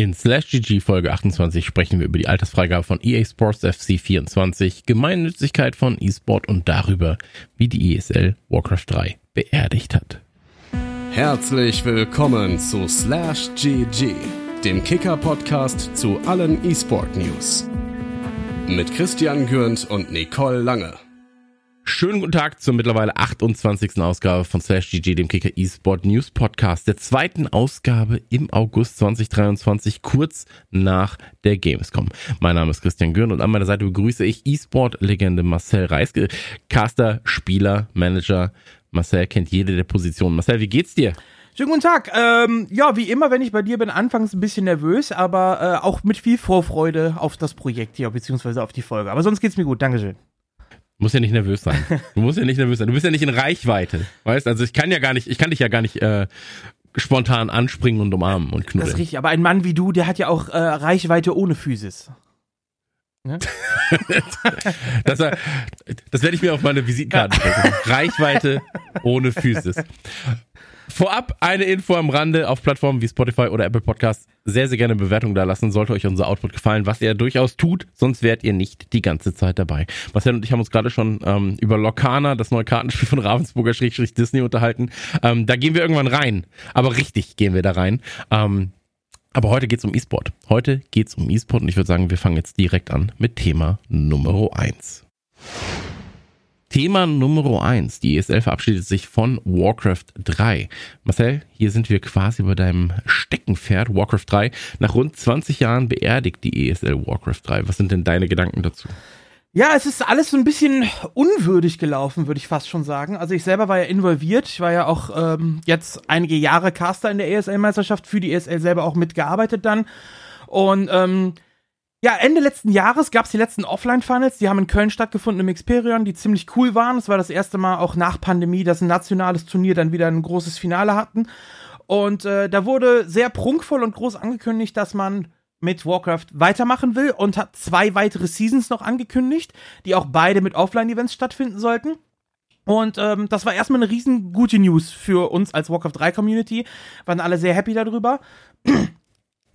In Slash GG Folge 28 sprechen wir über die Altersfreigabe von EA Sports FC 24, Gemeinnützigkeit von eSport und darüber, wie die ESL Warcraft 3 beerdigt hat. Herzlich willkommen zu Slash GG, dem Kicker-Podcast zu allen eSport-News. Mit Christian Gürnt und Nicole Lange. Schönen guten Tag zur mittlerweile 28. Ausgabe von Slash GG, dem Kicker eSport News Podcast, der zweiten Ausgabe im August 2023, kurz nach der Gamescom. Mein Name ist Christian Gürn und an meiner Seite begrüße ich eSport-Legende Marcel Reiske, Caster, Spieler, Manager. Marcel kennt jede der Positionen. Marcel, wie geht's dir? Schönen guten Tag. Ähm, ja, wie immer, wenn ich bei dir bin, anfangs ein bisschen nervös, aber äh, auch mit viel Vorfreude auf das Projekt hier, beziehungsweise auf die Folge. Aber sonst geht's mir gut. Dankeschön. Du musst ja nicht nervös sein. Du musst ja nicht nervös sein. Du bist ja nicht in Reichweite. Weißt also ich kann ja gar nicht, ich kann dich ja gar nicht äh, spontan anspringen und umarmen und knuddeln. Das ist richtig, aber ein Mann wie du, der hat ja auch äh, Reichweite ohne Physis. Ne? das, das werde ich mir auf meine Visitenkarte stecken. Reichweite ohne Physis. Vorab eine Info am Rande auf Plattformen wie Spotify oder Apple Podcasts. Sehr, sehr gerne Bewertung da lassen. Sollte euch unser Output gefallen, was ihr durchaus tut, sonst wärt ihr nicht die ganze Zeit dabei. Marcel und ich haben uns gerade schon ähm, über Lokana, das neue Kartenspiel von Ravensburger Schrägstrich Disney unterhalten. Ähm, da gehen wir irgendwann rein. Aber richtig gehen wir da rein. Ähm, aber heute geht's um E-Sport. Heute geht's um E-Sport und ich würde sagen, wir fangen jetzt direkt an mit Thema Nummer eins. Thema Nummer eins. Die ESL verabschiedet sich von Warcraft 3. Marcel, hier sind wir quasi bei deinem Steckenpferd Warcraft 3. Nach rund 20 Jahren beerdigt die ESL Warcraft 3. Was sind denn deine Gedanken dazu? Ja, es ist alles so ein bisschen unwürdig gelaufen, würde ich fast schon sagen. Also ich selber war ja involviert. Ich war ja auch ähm, jetzt einige Jahre Caster in der ESL-Meisterschaft, für die ESL selber auch mitgearbeitet dann. Und ähm, ja, Ende letzten Jahres gab es die letzten Offline-Finals, die haben in Köln stattgefunden im Xperion, die ziemlich cool waren. Es war das erste Mal auch nach Pandemie, dass ein nationales Turnier dann wieder ein großes Finale hatten. Und äh, da wurde sehr prunkvoll und groß angekündigt, dass man mit Warcraft weitermachen will und hat zwei weitere Seasons noch angekündigt, die auch beide mit Offline-Events stattfinden sollten. Und ähm, das war erstmal eine riesen gute News für uns als Warcraft 3 Community. Waren alle sehr happy darüber.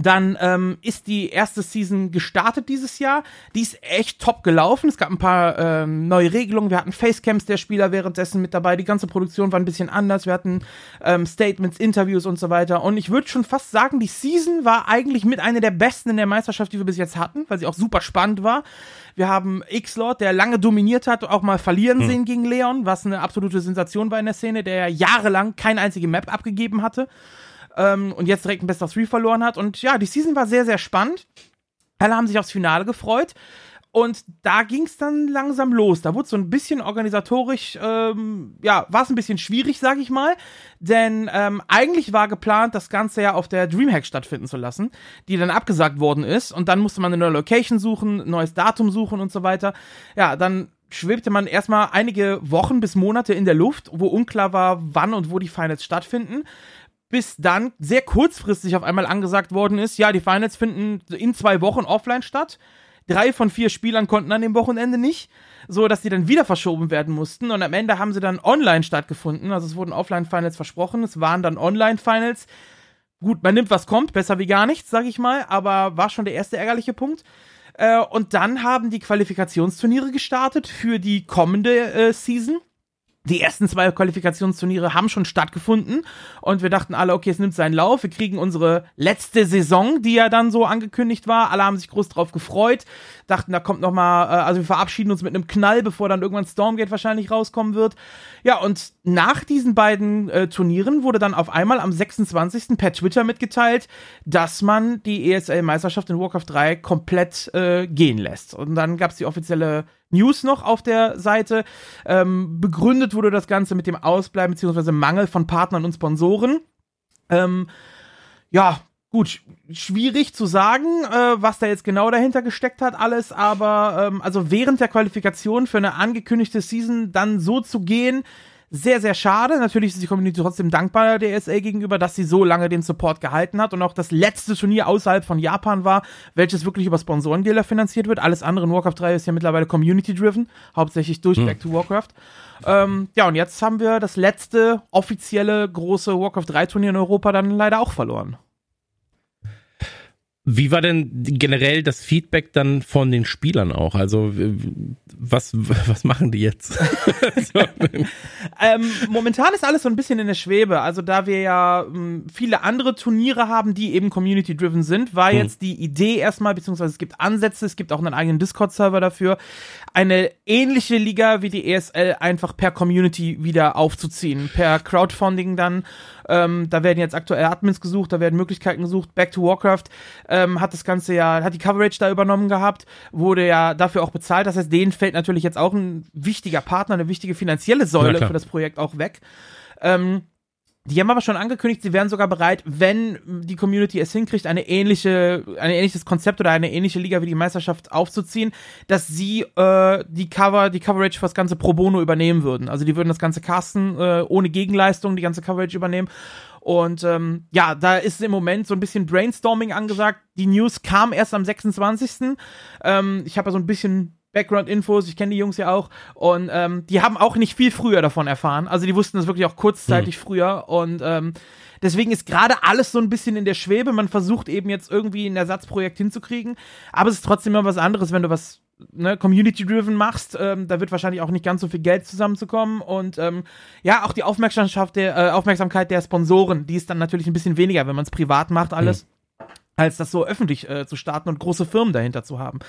Dann ähm, ist die erste Season gestartet dieses Jahr. Die ist echt top gelaufen. Es gab ein paar ähm, neue Regelungen. Wir hatten Facecams der Spieler währenddessen mit dabei. Die ganze Produktion war ein bisschen anders. Wir hatten ähm, Statements, Interviews und so weiter. Und ich würde schon fast sagen, die Season war eigentlich mit einer der besten in der Meisterschaft, die wir bis jetzt hatten, weil sie auch super spannend war. Wir haben X-Lord, der lange dominiert hat, auch mal verlieren hm. sehen gegen Leon, was eine absolute Sensation war in der Szene, der jahrelang keine einzige Map abgegeben hatte ähm, und jetzt direkt ein Best of Three verloren hat. Und ja, die Season war sehr, sehr spannend. Alle haben sich aufs Finale gefreut. Und da ging es dann langsam los. Da wurde so ein bisschen organisatorisch, ähm, ja, war es ein bisschen schwierig, sag ich mal. Denn ähm, eigentlich war geplant, das Ganze ja auf der Dreamhack stattfinden zu lassen, die dann abgesagt worden ist. Und dann musste man eine neue Location suchen, ein neues Datum suchen und so weiter. Ja, dann schwebte man erstmal einige Wochen bis Monate in der Luft, wo unklar war, wann und wo die Finals stattfinden bis dann sehr kurzfristig auf einmal angesagt worden ist, ja, die Finals finden in zwei Wochen offline statt. Drei von vier Spielern konnten an dem Wochenende nicht, so dass die dann wieder verschoben werden mussten. Und am Ende haben sie dann online stattgefunden. Also es wurden Offline-Finals versprochen, es waren dann Online-Finals. Gut, man nimmt, was kommt, besser wie gar nichts, sag ich mal, aber war schon der erste ärgerliche Punkt. Äh, und dann haben die Qualifikationsturniere gestartet für die kommende äh, Season die ersten zwei Qualifikationsturniere haben schon stattgefunden und wir dachten alle, okay, es nimmt seinen Lauf. Wir kriegen unsere letzte Saison, die ja dann so angekündigt war. Alle haben sich groß drauf gefreut, dachten, da kommt noch mal, äh, also wir verabschieden uns mit einem Knall, bevor dann irgendwann Stormgate wahrscheinlich rauskommen wird. Ja, und nach diesen beiden äh, Turnieren wurde dann auf einmal am 26. per Twitter mitgeteilt, dass man die ESL-Meisterschaft in Warcraft 3 komplett äh, gehen lässt. Und dann gab es die offizielle News noch auf der Seite. Ähm, begründet wurde das Ganze mit dem Ausbleiben bzw. Mangel von Partnern und Sponsoren. Ähm, ja, gut, schwierig zu sagen, äh, was da jetzt genau dahinter gesteckt hat, alles, aber ähm, also während der Qualifikation für eine angekündigte Season dann so zu gehen, sehr, sehr schade. Natürlich ist die Community trotzdem dankbar der ESA gegenüber, dass sie so lange den Support gehalten hat und auch das letzte Turnier außerhalb von Japan war, welches wirklich über Sponsorengelder finanziert wird. Alles andere in Warcraft 3 ist ja mittlerweile Community-driven, hauptsächlich durch hm. Back to Warcraft. Ähm, ja, und jetzt haben wir das letzte offizielle große Warcraft 3 Turnier in Europa dann leider auch verloren. Wie war denn generell das Feedback dann von den Spielern auch? Also was, was machen die jetzt? ähm, momentan ist alles so ein bisschen in der Schwebe. Also da wir ja ähm, viele andere Turniere haben, die eben community-driven sind, war hm. jetzt die Idee erstmal, beziehungsweise es gibt Ansätze, es gibt auch einen eigenen Discord-Server dafür, eine ähnliche Liga wie die ESL einfach per Community wieder aufzuziehen, per Crowdfunding dann. Ähm, da werden jetzt aktuell Admins gesucht, da werden Möglichkeiten gesucht. Back to Warcraft ähm, hat das Ganze ja, hat die Coverage da übernommen gehabt, wurde ja dafür auch bezahlt. Das heißt, denen fällt natürlich jetzt auch ein wichtiger Partner, eine wichtige finanzielle Säule für das Projekt auch weg. Ähm, die haben aber schon angekündigt, sie wären sogar bereit, wenn die Community es hinkriegt, eine ähnliche, ein ähnliches Konzept oder eine ähnliche Liga wie die Meisterschaft aufzuziehen, dass sie äh, die Cover, die Coverage für das ganze Pro Bono übernehmen würden. Also die würden das ganze casten äh, ohne Gegenleistung, die ganze Coverage übernehmen. Und ähm, ja, da ist im Moment so ein bisschen Brainstorming angesagt. Die News kam erst am 26. Ähm, ich habe ja so ein bisschen Background-Infos, ich kenne die Jungs ja auch. Und ähm, die haben auch nicht viel früher davon erfahren. Also die wussten das wirklich auch kurzzeitig mhm. früher. Und ähm, deswegen ist gerade alles so ein bisschen in der Schwebe. Man versucht eben jetzt irgendwie ein Ersatzprojekt hinzukriegen. Aber es ist trotzdem immer was anderes, wenn du was ne, Community-driven machst. Ähm, da wird wahrscheinlich auch nicht ganz so viel Geld zusammenzukommen. Und ähm, ja, auch die Aufmerksamkeit der, äh, Aufmerksamkeit der Sponsoren, die ist dann natürlich ein bisschen weniger, wenn man es privat macht, alles. Mhm als das so öffentlich äh, zu starten und große Firmen dahinter zu haben.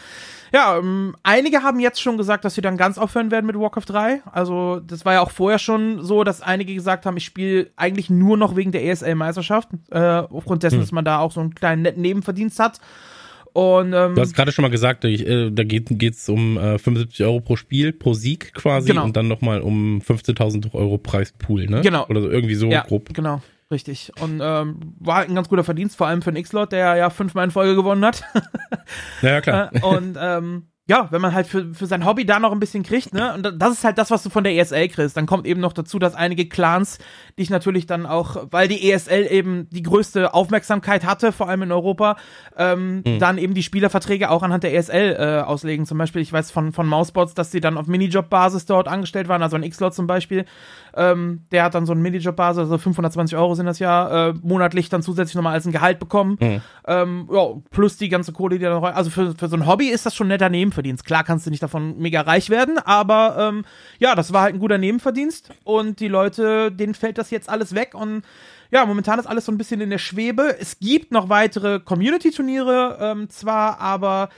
Ja, ähm, einige haben jetzt schon gesagt, dass sie dann ganz aufhören werden mit Warcraft 3. Also das war ja auch vorher schon so, dass einige gesagt haben, ich spiele eigentlich nur noch wegen der ESL-Meisterschaft, äh, aufgrund dessen, hm. dass man da auch so einen kleinen netten Nebenverdienst hat. Und, ähm, du hast gerade schon mal gesagt, ich, äh, da geht es um äh, 75 Euro pro Spiel, pro Sieg quasi genau. und dann nochmal um 15.000 Euro Preispool, ne? Genau. Oder so irgendwie so ja, grob. Genau. Richtig. Und ähm, war halt ein ganz guter Verdienst, vor allem für den X-Lot, der ja fünfmal in Folge gewonnen hat. ja, klar. Äh, und ähm, ja, wenn man halt für, für sein Hobby da noch ein bisschen kriegt, ne? Und das ist halt das, was du von der ESL kriegst. Dann kommt eben noch dazu, dass einige Clans dich natürlich dann auch, weil die ESL eben die größte Aufmerksamkeit hatte, vor allem in Europa, ähm, mhm. dann eben die Spielerverträge auch anhand der ESL äh, auslegen. Zum Beispiel, ich weiß von, von Mousebots, dass sie dann auf Minijob-Basis dort angestellt waren, also ein X-Lot zum Beispiel. Ähm, der hat dann so eine Minijob-Basis, also 520 Euro sind das ja, äh, monatlich dann zusätzlich nochmal als ein Gehalt bekommen. Mhm. Ähm, ja, plus die ganze Kohle, die dann rein. Also für, für so ein Hobby ist das schon ein netter Nebenverdienst. Klar kannst du nicht davon mega reich werden, aber ähm, ja, das war halt ein guter Nebenverdienst und die Leute, denen fällt das jetzt alles weg und ja, momentan ist alles so ein bisschen in der Schwebe. Es gibt noch weitere Community-Turniere ähm, zwar, aber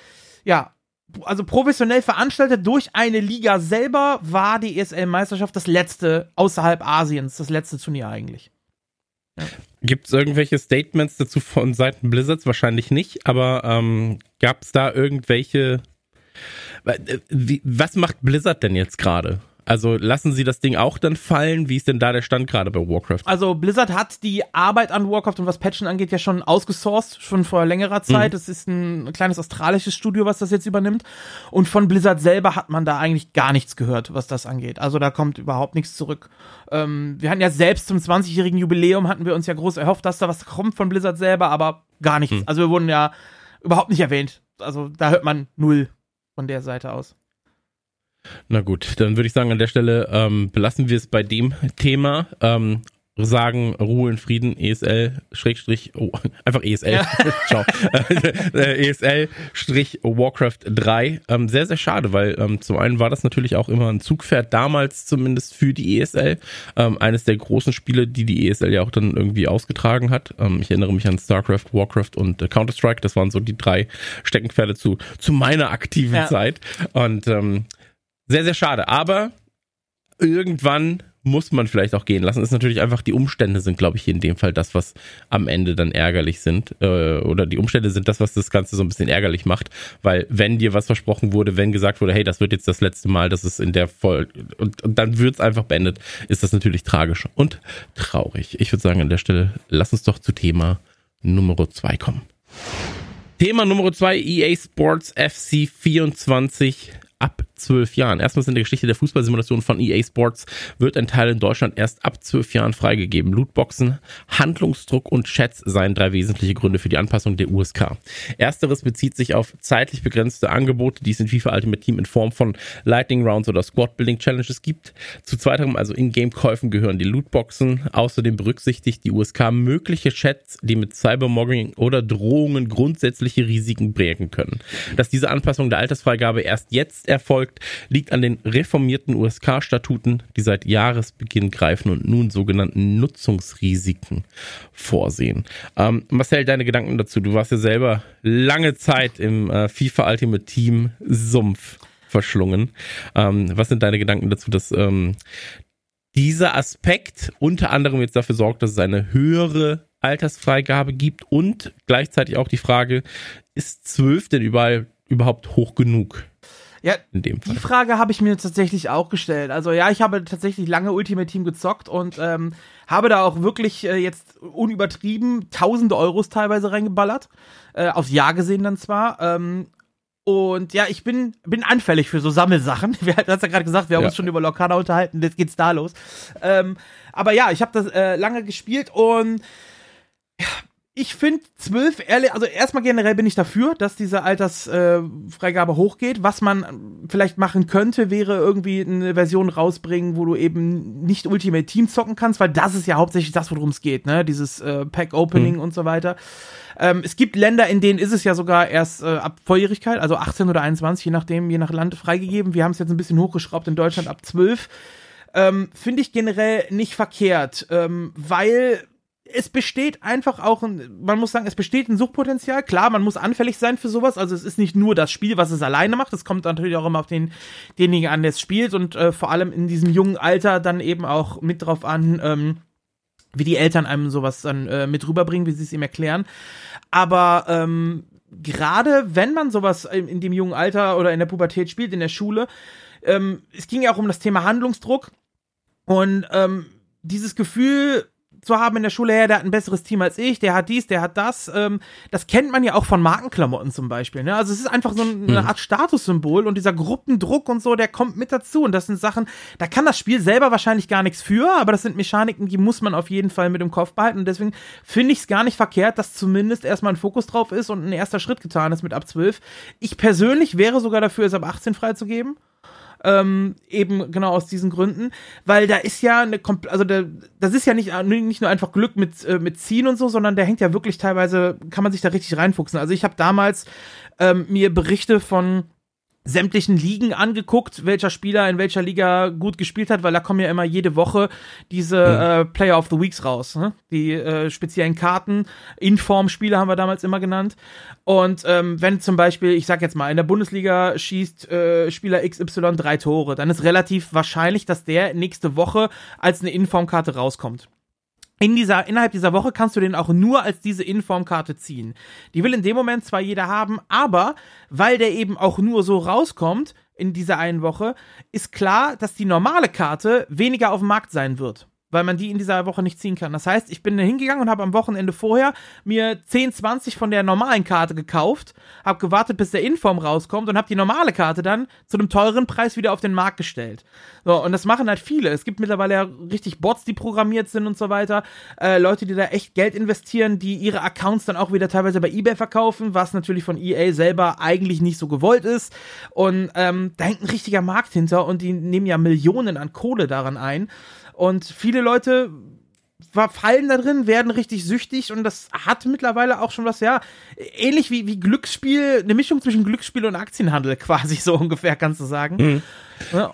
ja, also professionell veranstaltet durch eine Liga selber war die ESL-Meisterschaft das letzte außerhalb Asiens, das letzte Turnier eigentlich. Ja. Gibt es irgendwelche Statements dazu von Seiten Blizzards? Wahrscheinlich nicht, aber ähm, gab es da irgendwelche. Äh, wie, was macht Blizzard denn jetzt gerade? Also lassen Sie das Ding auch dann fallen? Wie ist denn da der Stand gerade bei Warcraft? Also Blizzard hat die Arbeit an Warcraft und was Patchen angeht ja schon ausgesourced, schon vor längerer Zeit. Es mhm. ist ein kleines australisches Studio, was das jetzt übernimmt. Und von Blizzard selber hat man da eigentlich gar nichts gehört, was das angeht. Also da kommt überhaupt nichts zurück. Ähm, wir hatten ja selbst zum 20-jährigen Jubiläum hatten wir uns ja groß erhofft, dass da was kommt von Blizzard selber, aber gar nichts. Mhm. Also wir wurden ja überhaupt nicht erwähnt. Also da hört man null von der Seite aus. Na gut, dann würde ich sagen, an der Stelle ähm, belassen wir es bei dem Thema. Ähm, sagen Ruhe in Frieden, ESL, Schrägstrich, oh, einfach ESL, ja. ciao, äh, ESL, Strich Warcraft 3. Ähm, sehr, sehr schade, weil ähm, zum einen war das natürlich auch immer ein Zugpferd, damals zumindest für die ESL. Ähm, eines der großen Spiele, die die ESL ja auch dann irgendwie ausgetragen hat. Ähm, ich erinnere mich an StarCraft, Warcraft und äh, Counter-Strike. Das waren so die drei Steckenpferde zu, zu meiner aktiven ja. Zeit. Und ähm, sehr, sehr schade. Aber irgendwann muss man vielleicht auch gehen lassen. ist natürlich einfach, die Umstände sind, glaube ich, hier in dem Fall das, was am Ende dann ärgerlich sind. Äh, oder die Umstände sind das, was das Ganze so ein bisschen ärgerlich macht. Weil wenn dir was versprochen wurde, wenn gesagt wurde, hey, das wird jetzt das letzte Mal, das ist in der Folge und, und dann wird es einfach beendet, ist das natürlich tragisch und traurig. Ich würde sagen, an der Stelle, lass uns doch zu Thema Nummer zwei kommen. Thema Nummer zwei, EA Sports FC 24 ab zwölf Jahren. Erstmals in der Geschichte der Fußballsimulation von EA Sports wird ein Teil in Deutschland erst ab zwölf Jahren freigegeben. Lootboxen, Handlungsdruck und Chats seien drei wesentliche Gründe für die Anpassung der USK. Ersteres bezieht sich auf zeitlich begrenzte Angebote, die es in FIFA Ultimate Team in Form von Lightning Rounds oder Squad Building Challenges gibt. Zu zweiterem, also In-Game-Käufen, gehören die Lootboxen. Außerdem berücksichtigt die USK mögliche Chats, die mit Cybermobbing oder Drohungen grundsätzliche Risiken bringen können. Dass diese Anpassung der Altersfreigabe erst jetzt erfolgt, liegt an den reformierten USK-Statuten, die seit Jahresbeginn greifen und nun sogenannten Nutzungsrisiken vorsehen. Ähm, Marcel, deine Gedanken dazu? Du warst ja selber lange Zeit im äh, FIFA Ultimate Team Sumpf verschlungen. Ähm, was sind deine Gedanken dazu, dass ähm, dieser Aspekt unter anderem jetzt dafür sorgt, dass es eine höhere Altersfreigabe gibt und gleichzeitig auch die Frage, ist zwölf denn überall überhaupt hoch genug? Ja, die Frage habe ich mir tatsächlich auch gestellt. Also ja, ich habe tatsächlich lange Ultimate Team gezockt und ähm, habe da auch wirklich äh, jetzt unübertrieben tausende Euros teilweise reingeballert. Äh, aufs Jahr gesehen dann zwar. Ähm, und ja, ich bin, bin anfällig für so Sammelsachen. Wir hatten ja gerade gesagt, wir haben ja. uns schon über Lokana unterhalten, jetzt geht's da los. Ähm, aber ja, ich habe das äh, lange gespielt und ja, ich finde zwölf, ehrlich, also erstmal generell bin ich dafür, dass diese Altersfreigabe äh, hochgeht. Was man vielleicht machen könnte, wäre irgendwie eine Version rausbringen, wo du eben nicht Ultimate Team zocken kannst, weil das ist ja hauptsächlich das, worum es geht, ne? Dieses äh, Pack-Opening mhm. und so weiter. Ähm, es gibt Länder, in denen ist es ja sogar erst äh, ab Volljährigkeit, also 18 oder 21, je nachdem, je nach Land freigegeben. Wir haben es jetzt ein bisschen hochgeschraubt in Deutschland ab 12. Ähm, Finde ich generell nicht verkehrt, ähm, weil es besteht einfach auch ein, man muss sagen, es besteht ein Suchtpotenzial. Klar, man muss anfällig sein für sowas. Also es ist nicht nur das Spiel, was es alleine macht. Es kommt natürlich auch immer auf den, denjenigen an, der es spielt und äh, vor allem in diesem jungen Alter dann eben auch mit drauf an, ähm, wie die Eltern einem sowas dann äh, mit rüberbringen, wie sie es ihm erklären. Aber ähm, gerade wenn man sowas in, in, dem jungen Alter oder in der Pubertät spielt, in der Schule, ähm, es ging ja auch um das Thema Handlungsdruck und ähm, dieses Gefühl, zu haben in der Schule, ja, der hat ein besseres Team als ich, der hat dies, der hat das. Ähm, das kennt man ja auch von Markenklamotten zum Beispiel. Ne? Also es ist einfach so eine hm. Art Statussymbol und dieser Gruppendruck und so, der kommt mit dazu. Und das sind Sachen, da kann das Spiel selber wahrscheinlich gar nichts für, aber das sind Mechaniken, die muss man auf jeden Fall mit im Kopf behalten. Und deswegen finde ich es gar nicht verkehrt, dass zumindest erstmal ein Fokus drauf ist und ein erster Schritt getan ist mit ab 12. Ich persönlich wäre sogar dafür, es ab 18 freizugeben. Ähm, eben genau aus diesen Gründen, weil da ist ja eine, also da, das ist ja nicht, nicht nur einfach Glück mit, äh, mit Ziehen und so, sondern der hängt ja wirklich teilweise, kann man sich da richtig reinfuchsen. Also ich habe damals ähm, mir Berichte von sämtlichen Ligen angeguckt, welcher Spieler in welcher Liga gut gespielt hat, weil da kommen ja immer jede Woche diese mhm. äh, Player of the Weeks raus, ne? die äh, speziellen Karten, Inform-Spiele haben wir damals immer genannt. Und ähm, wenn zum Beispiel, ich sag jetzt mal, in der Bundesliga schießt äh, Spieler XY drei Tore, dann ist relativ wahrscheinlich, dass der nächste Woche als eine Informkarte rauskommt in dieser, innerhalb dieser Woche kannst du den auch nur als diese Informkarte ziehen. Die will in dem Moment zwar jeder haben, aber weil der eben auch nur so rauskommt in dieser einen Woche, ist klar, dass die normale Karte weniger auf dem Markt sein wird weil man die in dieser Woche nicht ziehen kann. Das heißt, ich bin hingegangen und habe am Wochenende vorher mir 10, 20 von der normalen Karte gekauft, habe gewartet, bis der Inform rauskommt und habe die normale Karte dann zu einem teuren Preis wieder auf den Markt gestellt. So, und das machen halt viele. Es gibt mittlerweile ja richtig Bots, die programmiert sind und so weiter. Äh, Leute, die da echt Geld investieren, die ihre Accounts dann auch wieder teilweise bei eBay verkaufen, was natürlich von EA selber eigentlich nicht so gewollt ist. Und ähm, da hängt ein richtiger Markt hinter und die nehmen ja Millionen an Kohle daran ein. Und viele Leute fallen da drin, werden richtig süchtig und das hat mittlerweile auch schon was, ja, ähnlich wie, wie Glücksspiel, eine Mischung zwischen Glücksspiel und Aktienhandel quasi so ungefähr, kannst du sagen. Mhm.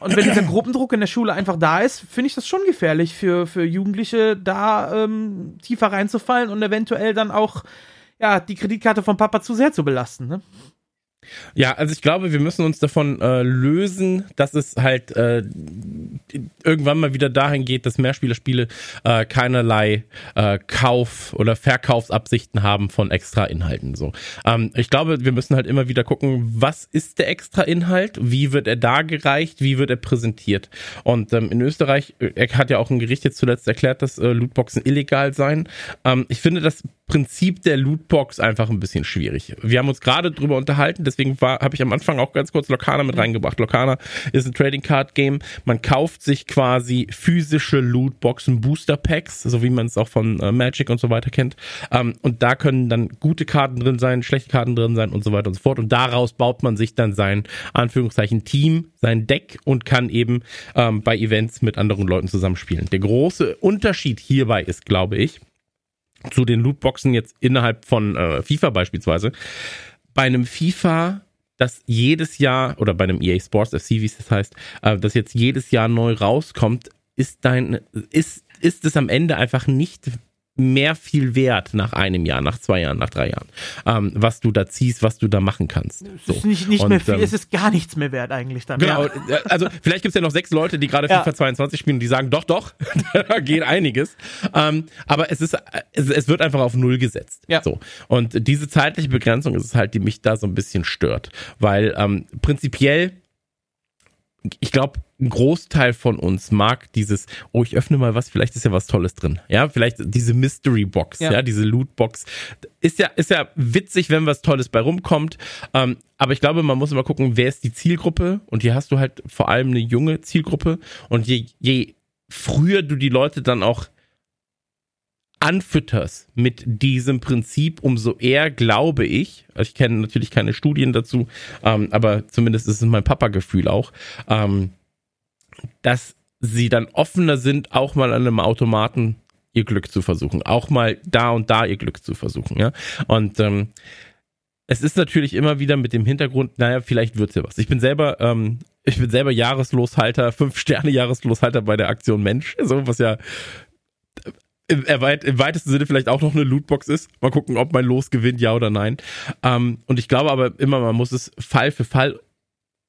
und wenn dieser Gruppendruck in der Schule einfach da ist, finde ich das schon gefährlich für, für Jugendliche, da ähm, tiefer reinzufallen und eventuell dann auch, ja, die Kreditkarte von Papa zu sehr zu belasten, ne? Ja, also ich glaube, wir müssen uns davon äh, lösen, dass es halt äh, irgendwann mal wieder dahin geht, dass Mehrspielerspiele äh, keinerlei äh, Kauf- oder Verkaufsabsichten haben von extra Inhalten. So, ähm, ich glaube, wir müssen halt immer wieder gucken, was ist der extra Inhalt, wie wird er dargereicht, wie wird er präsentiert. Und ähm, in Österreich, äh, er hat ja auch ein Gericht jetzt zuletzt erklärt, dass äh, Lootboxen illegal seien. Ähm, ich finde das Prinzip der Lootbox einfach ein bisschen schwierig. Wir haben uns gerade drüber unterhalten, Deswegen habe ich am Anfang auch ganz kurz Lokana mit reingebracht. Lokana ist ein Trading Card Game. Man kauft sich quasi physische Lootboxen, Booster Packs, so wie man es auch von äh, Magic und so weiter kennt. Ähm, und da können dann gute Karten drin sein, schlechte Karten drin sein und so weiter und so fort. Und daraus baut man sich dann sein Anführungszeichen Team, sein Deck und kann eben ähm, bei Events mit anderen Leuten zusammenspielen. Der große Unterschied hierbei ist, glaube ich, zu den Lootboxen jetzt innerhalb von äh, FIFA beispielsweise. Bei einem FIFA, das jedes Jahr, oder bei einem EA Sports FC, wie es das heißt, äh, das jetzt jedes Jahr neu rauskommt, ist dein, ist, ist es am Ende einfach nicht mehr viel wert nach einem Jahr, nach zwei Jahren, nach drei Jahren, ähm, was du da ziehst, was du da machen kannst. So. Es ist nicht, nicht und, mehr viel, ähm, es ist gar nichts mehr wert eigentlich dann. Genau, ja. also vielleicht gibt es ja noch sechs Leute, die gerade ja. FIFA 22 spielen und die sagen, doch, doch, da geht einiges. Ähm, aber es ist, es, es, wird einfach auf Null gesetzt. Ja. So. Und diese zeitliche Begrenzung ist es halt, die mich da so ein bisschen stört. Weil ähm, prinzipiell ich glaube, ein Großteil von uns mag dieses, oh, ich öffne mal was, vielleicht ist ja was Tolles drin. Ja, vielleicht diese Mystery Box, ja, ja diese Loot Box. Ist ja, ist ja witzig, wenn was Tolles bei rumkommt. Ähm, aber ich glaube, man muss immer gucken, wer ist die Zielgruppe? Und hier hast du halt vor allem eine junge Zielgruppe. Und je, je früher du die Leute dann auch anfütterst mit diesem Prinzip, umso eher glaube ich, also ich kenne natürlich keine Studien dazu, ähm, aber zumindest ist es mein Papa-Gefühl auch, ähm, dass sie dann offener sind, auch mal an einem Automaten ihr Glück zu versuchen, auch mal da und da ihr Glück zu versuchen, ja. Und ähm, es ist natürlich immer wieder mit dem Hintergrund, naja, vielleicht wird's ja was. Ich bin selber, ähm, ich bin selber Jahresloshalter, fünf Sterne Jahresloshalter bei der Aktion Mensch, so was ja im, im weitesten Sinne vielleicht auch noch eine Lootbox ist. Mal gucken, ob mein Los gewinnt, ja oder nein. Ähm, und ich glaube aber immer, man muss es Fall für Fall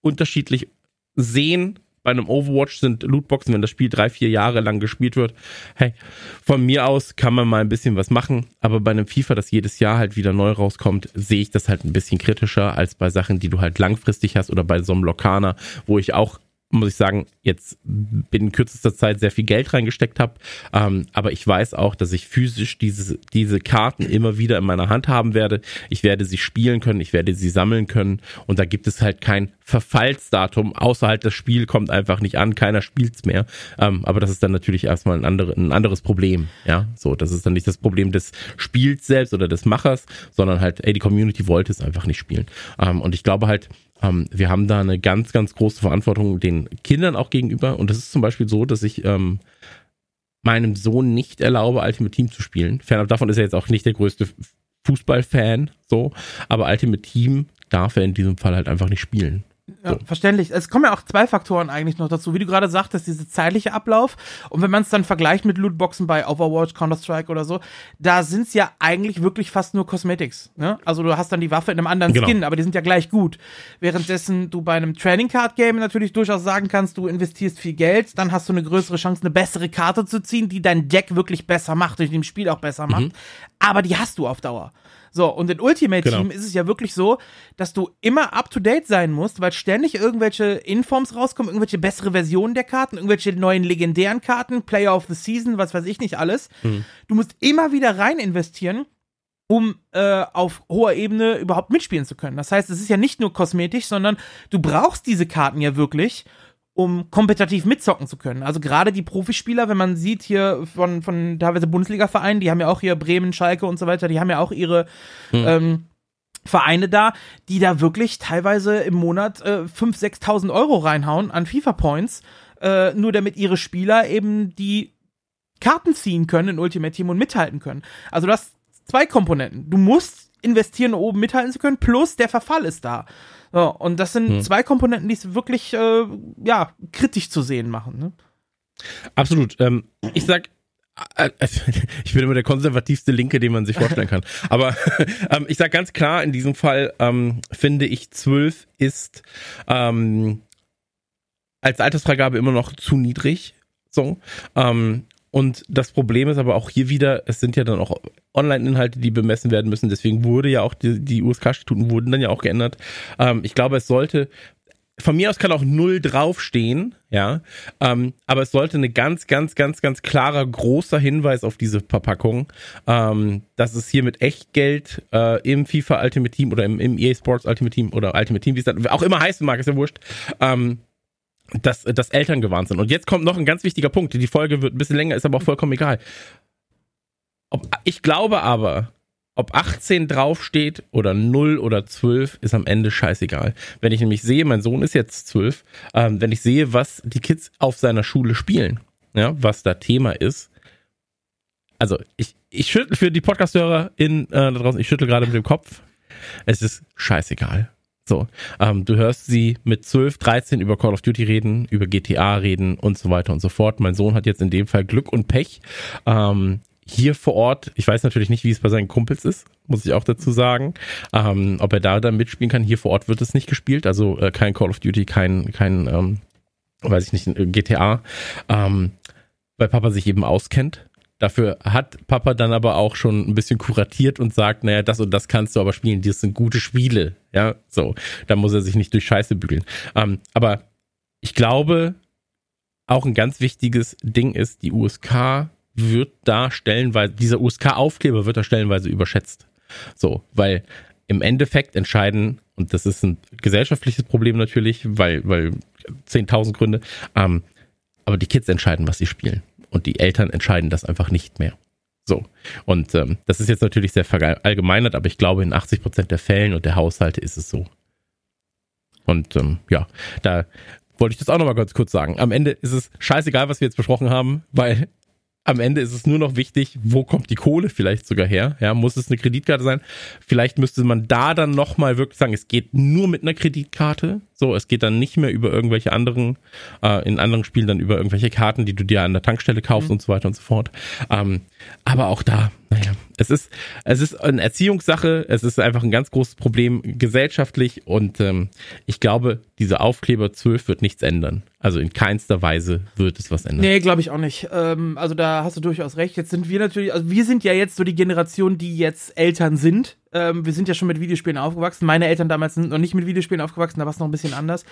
unterschiedlich sehen. Bei einem Overwatch sind Lootboxen, wenn das Spiel drei, vier Jahre lang gespielt wird. Hey, von mir aus kann man mal ein bisschen was machen. Aber bei einem FIFA, das jedes Jahr halt wieder neu rauskommt, sehe ich das halt ein bisschen kritischer als bei Sachen, die du halt langfristig hast oder bei so einem Lokana, wo ich auch muss ich sagen, jetzt in kürzester Zeit sehr viel Geld reingesteckt habe. Ähm, aber ich weiß auch, dass ich physisch diese, diese Karten immer wieder in meiner Hand haben werde. Ich werde sie spielen können, ich werde sie sammeln können. Und da gibt es halt kein Verfallsdatum, außer halt das Spiel kommt einfach nicht an, keiner spielt's mehr. Ähm, aber das ist dann natürlich erstmal ein, andere, ein anderes Problem. Ja, so, das ist dann nicht das Problem des Spiels selbst oder des Machers, sondern halt, ey, die Community wollte es einfach nicht spielen. Ähm, und ich glaube halt, ähm, wir haben da eine ganz, ganz große Verantwortung den Kindern auch gegenüber. Und das ist zum Beispiel so, dass ich ähm, meinem Sohn nicht erlaube, Ultimate Team zu spielen. Fernab davon ist er jetzt auch nicht der größte Fußballfan, so. Aber Ultimate Team darf er in diesem Fall halt einfach nicht spielen. Ja, verständlich. Es kommen ja auch zwei Faktoren eigentlich noch dazu. Wie du gerade sagtest, diese zeitliche Ablauf. Und wenn man es dann vergleicht mit Lootboxen bei Overwatch, Counter-Strike oder so, da sind es ja eigentlich wirklich fast nur Cosmetics. Ne? Also du hast dann die Waffe in einem anderen genau. Skin, aber die sind ja gleich gut. Währenddessen du bei einem Trading Card Game natürlich durchaus sagen kannst, du investierst viel Geld, dann hast du eine größere Chance, eine bessere Karte zu ziehen, die dein Deck wirklich besser macht, durch dem Spiel auch besser macht. Mhm. Aber die hast du auf Dauer. So, und in Ultimate genau. Team ist es ja wirklich so, dass du immer up to date sein musst, weil ständig irgendwelche Informs rauskommen, irgendwelche bessere Versionen der Karten, irgendwelche neuen legendären Karten, Player of the Season, was weiß ich nicht alles. Mhm. Du musst immer wieder rein investieren um äh, auf hoher Ebene überhaupt mitspielen zu können. Das heißt, es ist ja nicht nur kosmetisch, sondern du brauchst diese Karten ja wirklich, um kompetitiv mitzocken zu können. Also gerade die Profispieler, wenn man sieht hier von, von teilweise Bundesliga-Vereinen, die haben ja auch hier Bremen, Schalke und so weiter, die haben ja auch ihre hm. ähm, Vereine da, die da wirklich teilweise im Monat äh, 5.000, 6.000 Euro reinhauen an FIFA-Points, äh, nur damit ihre Spieler eben die Karten ziehen können in Ultimate Team und mithalten können. Also du hast zwei Komponenten. Du musst investieren, um oben mithalten zu können, plus der Verfall ist da. So, und das sind hm. zwei Komponenten, die es wirklich äh, ja, kritisch zu sehen machen. Ne? Absolut. Ähm, ich sag, äh, äh, ich bin immer der konservativste Linke, den man sich vorstellen kann. Aber ähm, ich sag ganz klar, in diesem Fall ähm, finde ich zwölf ist ähm, als Altersfreigabe immer noch zu niedrig. So. Ähm, und das Problem ist aber auch hier wieder, es sind ja dann auch Online-Inhalte, die bemessen werden müssen. Deswegen wurde ja auch die, die USK-Statuten wurden dann ja auch geändert. Ähm, ich glaube, es sollte von mir aus kann auch null draufstehen, ja. Ähm, aber es sollte eine ganz, ganz, ganz, ganz klarer, großer Hinweis auf diese Verpackung, ähm, dass es hier mit Echtgeld äh, im FIFA Ultimate Team oder im, im EA Sports Ultimate Team oder Ultimate Team, wie es dann auch immer heißen mag, ist ja wurscht, ähm, dass, dass Eltern gewarnt sind. Und jetzt kommt noch ein ganz wichtiger Punkt. Die Folge wird ein bisschen länger, ist aber auch vollkommen egal. Ob, ich glaube aber, ob 18 draufsteht oder 0 oder 12, ist am Ende scheißegal. Wenn ich nämlich sehe, mein Sohn ist jetzt 12, ähm, wenn ich sehe, was die Kids auf seiner Schule spielen, ja, was da Thema ist, also ich, ich schüttel für die Podcast-Hörer äh, da draußen, ich schüttel gerade mit dem Kopf. Es ist scheißegal. So, ähm, du hörst sie mit 12, 13 über Call of Duty reden, über GTA reden und so weiter und so fort. Mein Sohn hat jetzt in dem Fall Glück und Pech. Ähm, hier vor Ort, ich weiß natürlich nicht, wie es bei seinen Kumpels ist, muss ich auch dazu sagen, ähm, ob er da dann mitspielen kann. Hier vor Ort wird es nicht gespielt, also äh, kein Call of Duty, kein, kein ähm, weiß ich nicht, GTA, ähm, weil Papa sich eben auskennt. Dafür hat Papa dann aber auch schon ein bisschen kuratiert und sagt, naja, das und das kannst du aber spielen, das sind gute Spiele, ja, so. Da muss er sich nicht durch Scheiße bügeln. Ähm, aber ich glaube, auch ein ganz wichtiges Ding ist, die USK wird da stellenweise, dieser USK-Aufkleber wird da stellenweise überschätzt. So, weil im Endeffekt entscheiden, und das ist ein gesellschaftliches Problem natürlich, weil, weil 10.000 Gründe, ähm, aber die Kids entscheiden, was sie spielen. Und die Eltern entscheiden das einfach nicht mehr. So. Und ähm, das ist jetzt natürlich sehr verallgemeinert, aber ich glaube, in 80 Prozent der Fällen und der Haushalte ist es so. Und ähm, ja, da wollte ich das auch nochmal ganz kurz sagen. Am Ende ist es scheißegal, was wir jetzt besprochen haben, weil am Ende ist es nur noch wichtig, wo kommt die Kohle vielleicht sogar her? Ja, muss es eine Kreditkarte sein? Vielleicht müsste man da dann nochmal wirklich sagen, es geht nur mit einer Kreditkarte. So, es geht dann nicht mehr über irgendwelche anderen, äh, in anderen Spielen dann über irgendwelche Karten, die du dir an der Tankstelle kaufst mhm. und so weiter und so fort. Ähm, aber auch da, naja, es ist, es ist eine Erziehungssache, es ist einfach ein ganz großes Problem gesellschaftlich und ähm, ich glaube, diese Aufkleber 12 wird nichts ändern. Also in keinster Weise wird es was ändern. Nee, glaube ich auch nicht. Ähm, also da hast du durchaus recht. Jetzt sind wir natürlich, also wir sind ja jetzt so die Generation, die jetzt Eltern sind. Ähm, wir sind ja schon mit Videospielen aufgewachsen. Meine Eltern damals sind noch nicht mit Videospielen aufgewachsen, da war es noch ein bisschen anders.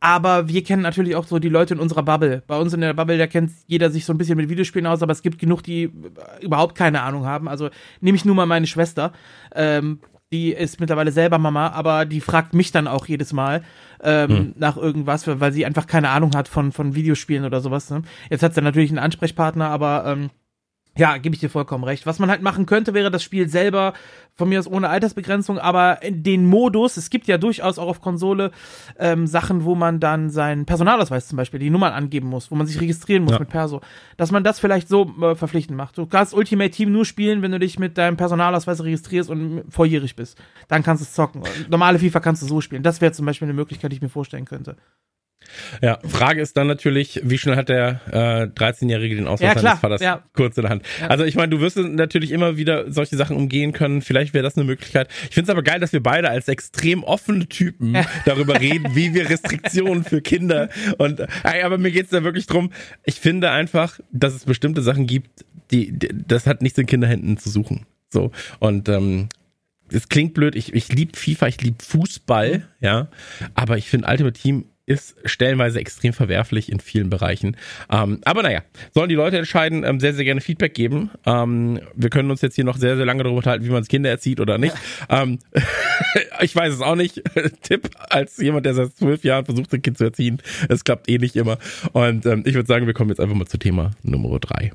Aber wir kennen natürlich auch so die Leute in unserer Bubble. Bei uns in der Bubble, da kennt jeder sich so ein bisschen mit Videospielen aus, aber es gibt genug, die überhaupt keine Ahnung haben. Also nehme ich nur mal meine Schwester. Ähm, die ist mittlerweile selber Mama, aber die fragt mich dann auch jedes Mal ähm, hm. nach irgendwas, weil sie einfach keine Ahnung hat von, von Videospielen oder sowas. Ne? Jetzt hat sie natürlich einen Ansprechpartner, aber ähm, ja, gebe ich dir vollkommen recht. Was man halt machen könnte, wäre das Spiel selber von mir aus ohne Altersbegrenzung, aber den Modus, es gibt ja durchaus auch auf Konsole ähm, Sachen, wo man dann seinen Personalausweis zum Beispiel, die Nummern angeben muss, wo man sich registrieren muss ja. mit Perso, dass man das vielleicht so äh, verpflichtend macht. Du kannst Ultimate Team nur spielen, wenn du dich mit deinem Personalausweis registrierst und volljährig bist. Dann kannst du es zocken. Normale FIFA kannst du so spielen. Das wäre zum Beispiel eine Möglichkeit, die ich mir vorstellen könnte. Ja, Frage ist dann natürlich, wie schnell hat der äh, 13-Jährige den Ausweis ja, seines Vaters ja. kurz in der Hand? Ja. Also ich meine, du wirst natürlich immer wieder solche Sachen umgehen können. Vielleicht wäre das eine Möglichkeit. Ich finde es aber geil, dass wir beide als extrem offene Typen darüber reden, wie wir Restriktionen für Kinder und ey, aber mir geht's da wirklich drum. Ich finde einfach, dass es bestimmte Sachen gibt, die, die das hat nichts in Kinderhänden zu suchen. So und ähm, es klingt blöd, ich, ich liebe FIFA, ich liebe Fußball, ja, aber ich finde Ultimate Team ist stellenweise extrem verwerflich in vielen Bereichen. Ähm, aber naja, sollen die Leute entscheiden, ähm, sehr, sehr gerne Feedback geben. Ähm, wir können uns jetzt hier noch sehr, sehr lange darüber unterhalten, wie man Kinder erzieht oder nicht. Ähm, ich weiß es auch nicht. Tipp als jemand, der seit zwölf Jahren versucht, ein Kind zu erziehen. Es klappt eh nicht immer. Und ähm, ich würde sagen, wir kommen jetzt einfach mal zu Thema Nummer drei.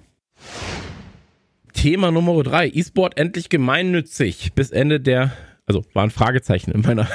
Thema Nummer drei. E-Sport endlich gemeinnützig. Bis Ende der also war ein Fragezeichen in meiner,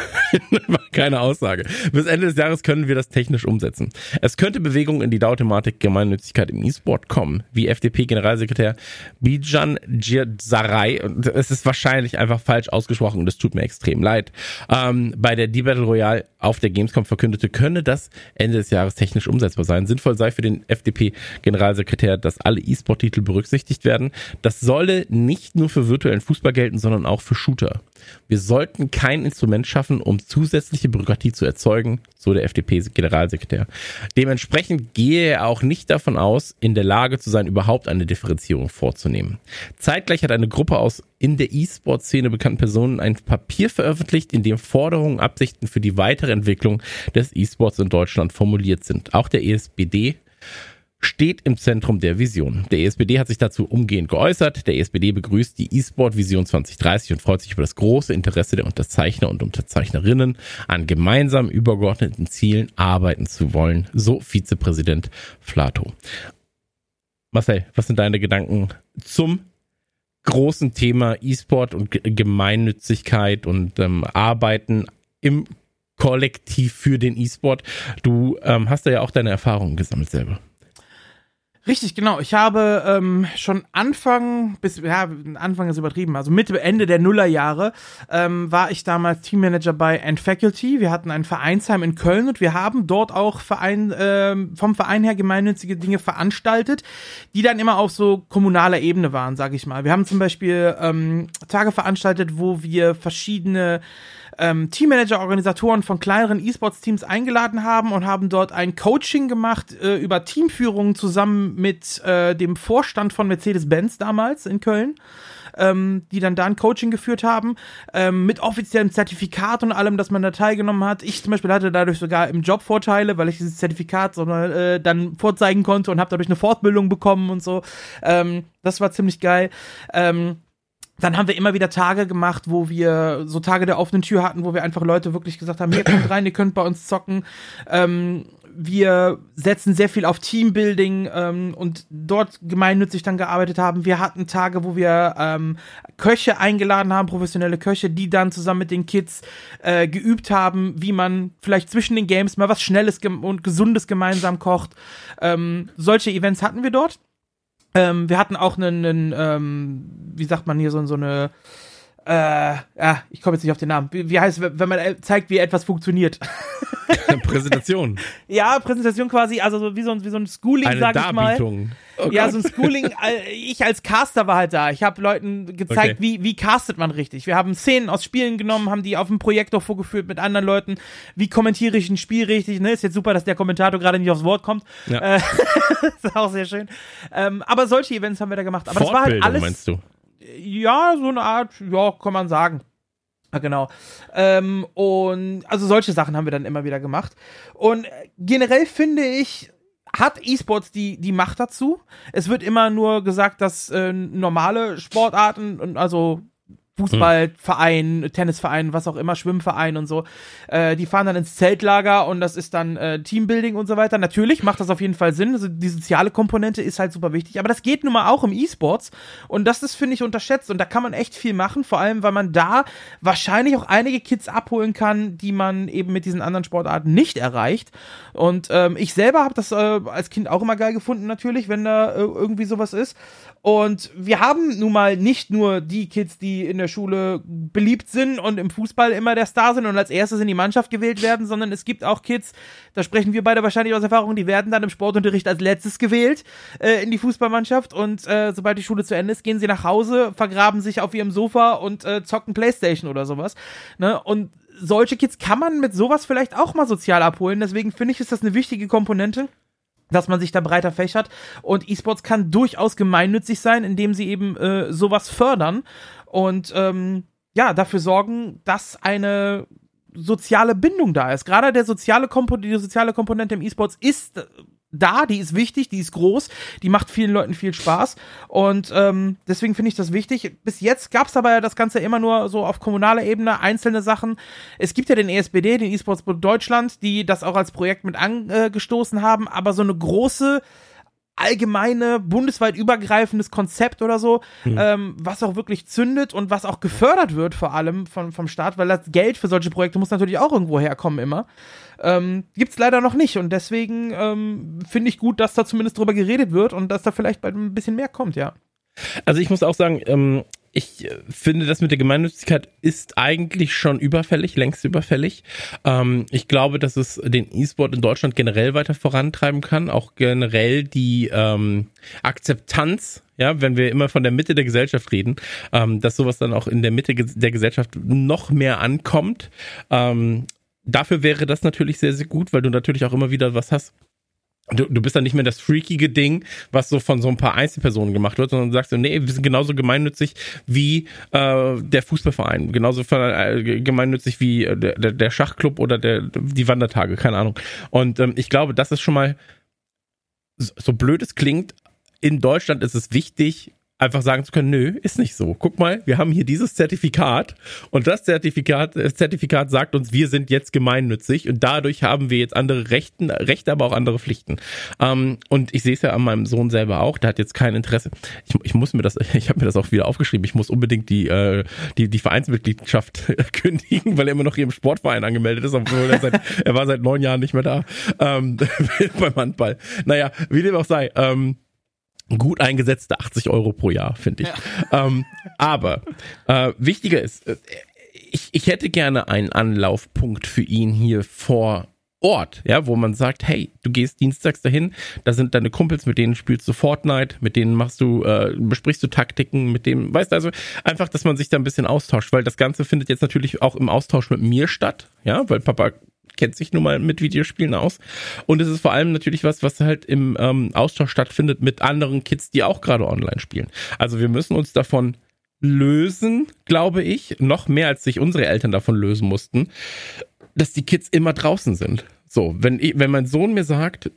keine Aussage. Bis Ende des Jahres können wir das technisch umsetzen. Es könnte Bewegung in die Dauerthematik Gemeinnützigkeit im E-Sport kommen, wie FDP-Generalsekretär Bijan Djirzaray, es ist wahrscheinlich einfach falsch ausgesprochen und es tut mir extrem leid, ähm, bei der D-Battle Royale auf der Gamescom verkündete, könne das Ende des Jahres technisch umsetzbar sein. Sinnvoll sei für den FDP-Generalsekretär, dass alle E-Sport-Titel berücksichtigt werden. Das solle nicht nur für virtuellen Fußball gelten, sondern auch für Shooter. Wir sollten kein Instrument schaffen, um um zusätzliche Bürokratie zu erzeugen, so der FDP-Generalsekretär. Dementsprechend gehe er auch nicht davon aus, in der Lage zu sein, überhaupt eine Differenzierung vorzunehmen. Zeitgleich hat eine Gruppe aus in der E-Sport-Szene bekannten Personen ein Papier veröffentlicht, in dem Forderungen und Absichten für die weitere Entwicklung des E-Sports in Deutschland formuliert sind. Auch der ESBD steht im Zentrum der Vision. Der ESPD hat sich dazu umgehend geäußert. Der ESPD begrüßt die E-Sport Vision 2030 und freut sich über das große Interesse der Unterzeichner und Unterzeichnerinnen, an gemeinsam übergeordneten Zielen arbeiten zu wollen, so Vizepräsident Flato. Marcel, was sind deine Gedanken zum großen Thema E-Sport und Gemeinnützigkeit und ähm, Arbeiten im Kollektiv für den E-Sport? Du ähm, hast da ja auch deine Erfahrungen gesammelt selber. Richtig, genau. Ich habe ähm, schon Anfang, bis, ja, Anfang ist übertrieben, also Mitte, Ende der Nullerjahre, ähm, war ich damals Teammanager bei End Faculty. Wir hatten ein Vereinsheim in Köln und wir haben dort auch Verein, ähm, vom Verein her gemeinnützige Dinge veranstaltet, die dann immer auf so kommunaler Ebene waren, sage ich mal. Wir haben zum Beispiel ähm, Tage veranstaltet, wo wir verschiedene ähm, Teammanager, Organisatoren von kleineren E-Sports-Teams eingeladen haben und haben dort ein Coaching gemacht äh, über Teamführung zusammen mit äh, dem Vorstand von Mercedes-Benz damals in Köln. Ähm, die dann da ein Coaching geführt haben, ähm, mit offiziellem Zertifikat und allem, dass man da teilgenommen hat. Ich zum Beispiel hatte dadurch sogar im Job Vorteile, weil ich dieses Zertifikat so, äh, dann vorzeigen konnte und habe dadurch eine Fortbildung bekommen und so. Ähm, das war ziemlich geil. Ähm, dann haben wir immer wieder Tage gemacht, wo wir so Tage der offenen Tür hatten, wo wir einfach Leute wirklich gesagt haben, hier kommt rein, ihr könnt bei uns zocken. Ähm, wir setzen sehr viel auf Teambuilding ähm, und dort gemeinnützig dann gearbeitet haben. Wir hatten Tage, wo wir ähm, Köche eingeladen haben, professionelle Köche, die dann zusammen mit den Kids äh, geübt haben, wie man vielleicht zwischen den Games mal was Schnelles und Gesundes gemeinsam kocht. Ähm, solche Events hatten wir dort. Ähm, wir hatten auch einen, einen ähm, wie sagt man hier, so, so eine, äh, ja, ich komme jetzt nicht auf den Namen. Wie, wie heißt es, wenn man zeigt, wie etwas funktioniert? Präsentation. ja, Präsentation quasi, also so wie so ein, wie so ein Schooling, Eine sag ich mal. Darbietung. Oh ja, so ein Schooling. Ich als Caster war halt da. Ich habe Leuten gezeigt, Okay. wie, wie castet man richtig. Wir haben Szenen aus Spielen genommen, haben die auf dem Projektor vorgeführt mit anderen Leuten. Wie kommentiere ich ein Spiel richtig? Ne? Ist jetzt super, dass der Kommentator gerade nicht aufs Wort kommt. Ja. Äh, ist auch sehr schön. Ähm, aber solche Events haben wir da gemacht. Aber das war halt alles. meinst du? Ja, so eine Art, ja, kann man sagen. Ja, genau. Ähm, und also solche Sachen haben wir dann immer wieder gemacht. Und generell finde ich, hat E-Sports die, die Macht dazu. Es wird immer nur gesagt, dass äh, normale Sportarten, und also Fußballverein, Tennisverein, was auch immer, Schwimmverein und so, äh, die fahren dann ins Zeltlager und das ist dann äh, Teambuilding und so weiter. Natürlich macht das auf jeden Fall Sinn. Also die soziale Komponente ist halt super wichtig, aber das geht nun mal auch im E-Sports und das ist, finde ich, unterschätzt und da kann man echt viel machen, vor allem, weil man da wahrscheinlich auch einige Kids abholen kann, die man eben mit diesen anderen Sportarten nicht erreicht. Und ähm, ich selber habe das äh, als Kind auch immer geil gefunden, natürlich, wenn da äh, irgendwie sowas ist. Und wir haben nun mal nicht nur die Kids, die in der Schule beliebt sind und im Fußball immer der Star sind und als erstes in die Mannschaft gewählt werden, sondern es gibt auch Kids, da sprechen wir beide wahrscheinlich aus Erfahrung, die werden dann im Sportunterricht als letztes gewählt äh, in die Fußballmannschaft und äh, sobald die Schule zu Ende ist, gehen sie nach Hause, vergraben sich auf ihrem Sofa und äh, zocken Playstation oder sowas. Ne? Und solche Kids kann man mit sowas vielleicht auch mal sozial abholen. Deswegen finde ich, ist das eine wichtige Komponente dass man sich da breiter fächert. Und E-Sports kann durchaus gemeinnützig sein, indem sie eben äh, sowas fördern und ähm, ja, dafür sorgen, dass eine soziale Bindung da ist. Gerade der soziale Kompo die soziale Komponente im E-Sports ist äh, da, die ist wichtig, die ist groß, die macht vielen Leuten viel Spaß und ähm, deswegen finde ich das wichtig. Bis jetzt gab es aber ja das Ganze immer nur so auf kommunaler Ebene, einzelne Sachen. Es gibt ja den ESBD, den E-Sportsbund Deutschland, die das auch als Projekt mit angestoßen haben, aber so eine große allgemeine, bundesweit übergreifendes Konzept oder so, ähm, was auch wirklich zündet und was auch gefördert wird, vor allem von, vom Staat, weil das Geld für solche Projekte muss natürlich auch irgendwo herkommen immer. Ähm, Gibt es leider noch nicht und deswegen ähm, finde ich gut, dass da zumindest drüber geredet wird und dass da vielleicht bald ein bisschen mehr kommt, ja. Also ich muss auch sagen, ähm, ich äh, finde, das mit der Gemeinnützigkeit ist eigentlich schon überfällig, längst überfällig. Ähm, ich glaube, dass es den E-Sport in Deutschland generell weiter vorantreiben kann, auch generell die ähm, Akzeptanz ja, wenn wir immer von der Mitte der Gesellschaft reden, ähm, dass sowas dann auch in der Mitte der Gesellschaft noch mehr ankommt. Ähm, dafür wäre das natürlich sehr, sehr gut, weil du natürlich auch immer wieder was hast, Du, du bist dann nicht mehr das freakige Ding, was so von so ein paar Einzelpersonen gemacht wird, sondern du sagst, nee, wir sind genauso gemeinnützig wie äh, der Fußballverein, genauso äh, gemeinnützig wie äh, der, der Schachclub oder der, die Wandertage, keine Ahnung. Und ähm, ich glaube, das ist schon mal, so blöd es klingt, in Deutschland ist es wichtig, einfach sagen zu können, nö, ist nicht so. Guck mal, wir haben hier dieses Zertifikat und das Zertifikat, das Zertifikat sagt uns, wir sind jetzt gemeinnützig und dadurch haben wir jetzt andere Rechten, Rechte, aber auch andere Pflichten. Ähm, und ich sehe es ja an meinem Sohn selber auch, der hat jetzt kein Interesse. Ich, ich muss mir das, ich habe mir das auch wieder aufgeschrieben, ich muss unbedingt die, äh, die, die Vereinsmitgliedschaft kündigen, weil er immer noch hier im Sportverein angemeldet ist, obwohl er, seit, er war seit neun Jahren nicht mehr da ähm, beim Handball. Naja, wie dem auch sei. Ähm, gut eingesetzte 80 Euro pro Jahr, finde ich. Ja. Ähm, aber äh, wichtiger ist, äh, ich, ich hätte gerne einen Anlaufpunkt für ihn hier vor Ort, ja, wo man sagt, hey, du gehst dienstags dahin, da sind deine Kumpels, mit denen spielst du Fortnite, mit denen machst du, äh, besprichst du Taktiken, mit dem, weißt du, also einfach, dass man sich da ein bisschen austauscht, weil das Ganze findet jetzt natürlich auch im Austausch mit mir statt, ja, weil Papa kennt sich nun mal mit Videospielen aus. Und es ist vor allem natürlich was, was halt im ähm, Austausch stattfindet mit anderen Kids, die auch gerade online spielen. Also wir müssen uns davon lösen, glaube ich, noch mehr als sich unsere Eltern davon lösen mussten, dass die Kids immer draußen sind. So, wenn, ich, wenn mein Sohn mir sagt,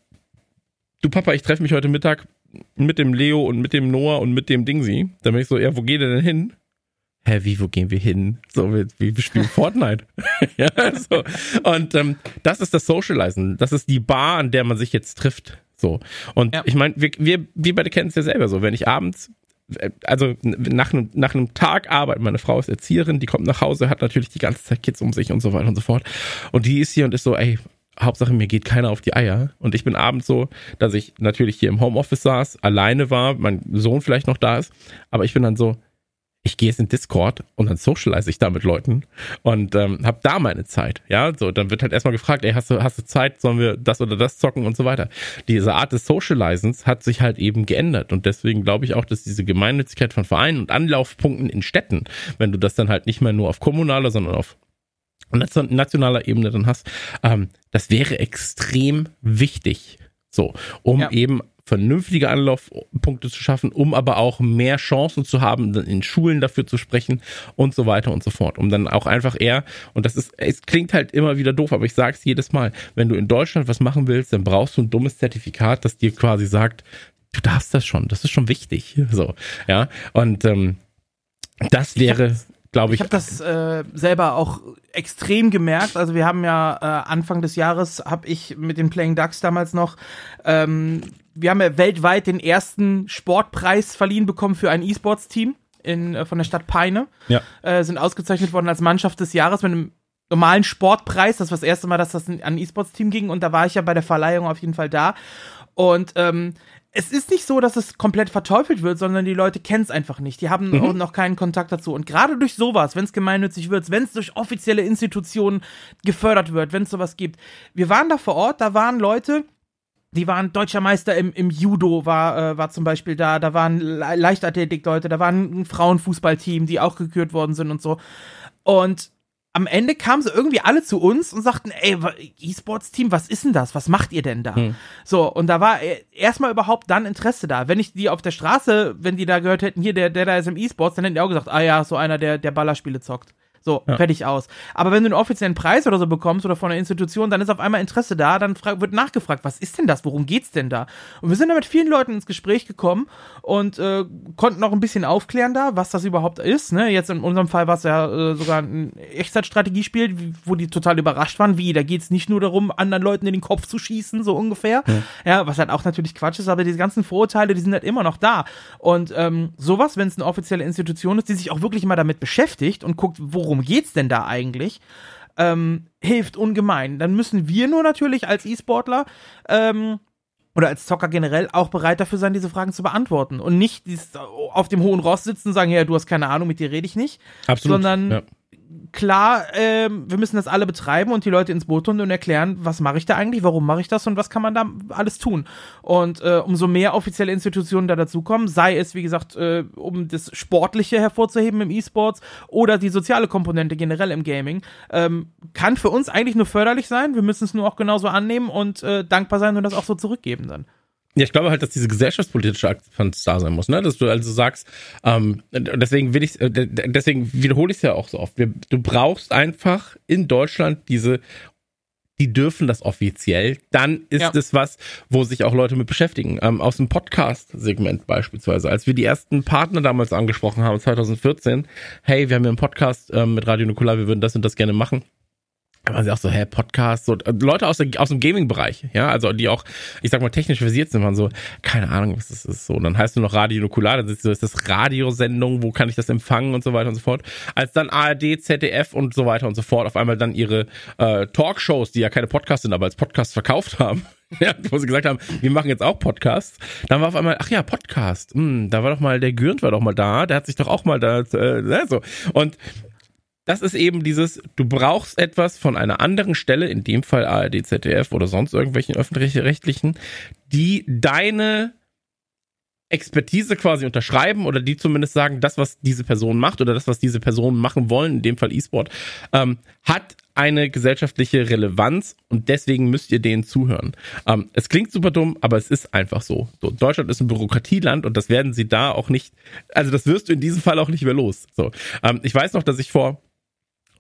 du Papa, ich treffe mich heute Mittag mit dem Leo und mit dem Noah und mit dem Dingsi, dann bin ich so, ja, wo geht er denn hin? Hä, wie, wo gehen wir hin? So, wir, wir spielen Fortnite. ja, so. Und ähm, das ist das Socializen. Das ist die Bar, an der man sich jetzt trifft. So. Und ja. ich meine, wir, wir, wir beide kennen es ja selber so. Wenn ich abends äh, also nach einem, nach einem Tag Arbeit, meine Frau ist Erzieherin, die kommt nach Hause, hat natürlich die ganze Zeit Kids um sich und so weiter und so fort. Und die ist hier und ist so, ey, Hauptsache mir geht keiner auf die Eier. Und ich bin abends so, dass ich natürlich hier im Homeoffice saß, alleine war, mein Sohn vielleicht noch da ist, aber ich bin dann so, ich gehe jetzt in Discord und dann socialize ich da mit Leuten und ähm, habe da meine Zeit. Ja, so dann wird halt erstmal gefragt, ey, hast du hast du Zeit, sollen wir das oder das zocken und so weiter. Diese Art des Socializens hat sich halt eben geändert und deswegen glaube ich auch, dass diese Gemeinnützigkeit von Vereinen und Anlaufpunkten in Städten, wenn du das dann halt nicht mehr nur auf kommunaler, sondern auf nationaler Ebene dann hast, ähm, das wäre extrem wichtig. So, um ja. eben vernünftige Anlaufpunkte zu schaffen, um aber auch mehr Chancen zu haben, in Schulen dafür zu sprechen und so weiter und so fort. Um dann auch einfach eher, und das ist, es klingt halt immer wieder doof, aber ich sage es jedes Mal, wenn du in Deutschland was machen willst, dann brauchst du ein dummes Zertifikat, das dir quasi sagt, du darfst das schon, das ist schon wichtig. So, ja. Und ähm, das wäre glaube ich. Ich habe das äh, selber auch extrem gemerkt. Also wir haben ja äh, Anfang des Jahres habe ich mit den Playing Ducks damals noch, ähm, wir haben ja weltweit den ersten Sportpreis verliehen bekommen für ein E-Sports-Team in äh, von der Stadt Peine. Ja. Äh, sind ausgezeichnet worden als Mannschaft des Jahres mit einem normalen Sportpreis. Das war das erste Mal, dass das an ein E-Sports-Team ging und da war ich ja bei der Verleihung auf jeden Fall da. Und ähm, es ist nicht so, dass es komplett verteufelt wird, sondern die Leute kennen es einfach nicht. Die haben mhm. auch noch keinen Kontakt dazu. Und gerade durch sowas, wenn es gemeinnützig wird, wenn es durch offizielle Institutionen gefördert wird, wenn es sowas gibt. Wir waren da vor Ort, da waren Leute, die waren deutscher Meister im, im Judo, war, äh, war zum Beispiel da, da waren Le Leichtathletik-Leute, da waren ein Frauenfußballteam, die auch gekürt worden sind und so. Und am Ende kamen sie irgendwie alle zu uns und sagten, ey, E-Sports-Team, was ist denn das? Was macht ihr denn da? Hm. So, und da war e-, erstmal überhaupt dann Interesse da. Wenn ich die auf der Straße, wenn die da gehört hätten, hier, der, der da ist im E-Sports, dann hätten die auch gesagt, ah ja, so einer, der, der Ballerspiele zockt. So, ja. fertig aus. Aber wenn du einen offiziellen Preis oder so bekommst oder von einer Institution, dann ist auf einmal Interesse da, dann wird nachgefragt, was ist denn das? Worum geht's denn da? Und wir sind da mit vielen Leuten ins Gespräch gekommen und äh, konnten auch ein bisschen aufklären da, was das überhaupt ist. Ne? Jetzt in unserem Fall war es ja äh, sogar ein Echtzeitstrategiespiel, wo die total überrascht waren, wie, da geht's nicht nur darum, anderen Leuten in den Kopf zu schießen, so ungefähr. Ja, ja was halt auch natürlich Quatsch ist, aber diese ganzen Vorurteile, die sind halt immer noch da. Und ähm, sowas, wenn es eine offizielle Institution ist, die sich auch wirklich mal damit beschäftigt und guckt, worum worum geht's denn da eigentlich? Ähm, hilft ungemein. Dann müssen wir nur natürlich als E-Sportler ähm, oder als Zocker generell auch bereit dafür sein, diese Fragen zu beantworten und nicht auf dem hohen Ross sitzen und sagen, ja, du hast keine Ahnung, mit dir rede ich nicht, Absolut. sondern ja klar, ähm, wir müssen das alle betreiben und die Leute ins Boot holen und erklären, was mache ich da eigentlich, warum mache ich das und was kann man da alles tun. Und äh, umso mehr offizielle Institutionen da dazukommen, sei es, wie gesagt, äh, um das Sportliche hervorzuheben im E-Sports oder die soziale Komponente generell im Gaming, ähm, kann für uns eigentlich nur förderlich sein. Wir müssen es nur auch genauso annehmen und äh, dankbar sein und das auch so zurückgeben dann. Ja, ich glaube halt, dass diese gesellschaftspolitische Akzeptanz da sein muss, ne? Dass du also sagst, ähm, deswegen will ich, äh, deswegen wiederhole ich es ja auch so oft. Wir, du brauchst einfach in Deutschland diese, die dürfen das offiziell, dann ist ja. es was, wo sich auch Leute mit beschäftigen. Ähm, aus dem Podcast-Segment beispielsweise, als wir die ersten Partner damals angesprochen haben, 2014, hey, wir haben hier einen Podcast ähm, mit Radio Nukular, wir würden das und das gerne machen da waren sie auch so, hä, Podcast, so äh, Leute aus, der, aus dem Gaming-Bereich, ja, also die auch, ich sag mal, technisch versiert sind, waren so, keine Ahnung, was das ist so. Und dann heißt du noch Radio Nukular, dann ist so, ist das Radiosendung, wo kann ich das empfangen und so weiter und so fort. Als dann ARD, ZDF und so weiter und so fort auf einmal dann ihre äh, Talkshows, die ja keine Podcasts sind, aber als Podcasts verkauft haben, ja, wo sie gesagt haben, wir machen jetzt auch Podcasts. Dann war auf einmal, ach ja, Podcast. Hm, da war doch mal, der Gürnt war doch mal da, der hat sich doch auch mal da, äh, ne, so. Und das ist eben dieses, du brauchst etwas von einer anderen Stelle, in dem Fall ARD, ZDF oder sonst irgendwelchen öffentlich-rechtlichen, die deine Expertise quasi unterschreiben oder die zumindest sagen, das, was diese Person macht oder das, was diese Personen machen wollen, in dem Fall E-Sport, ähm, hat eine gesellschaftliche Relevanz und deswegen müsst ihr denen zuhören. Ähm, es klingt super dumm, aber es ist einfach so. so. Deutschland ist ein Bürokratieland und das werden sie da auch nicht, also das wirst du in diesem Fall auch nicht mehr los. So, ähm, ich weiß noch, dass ich vor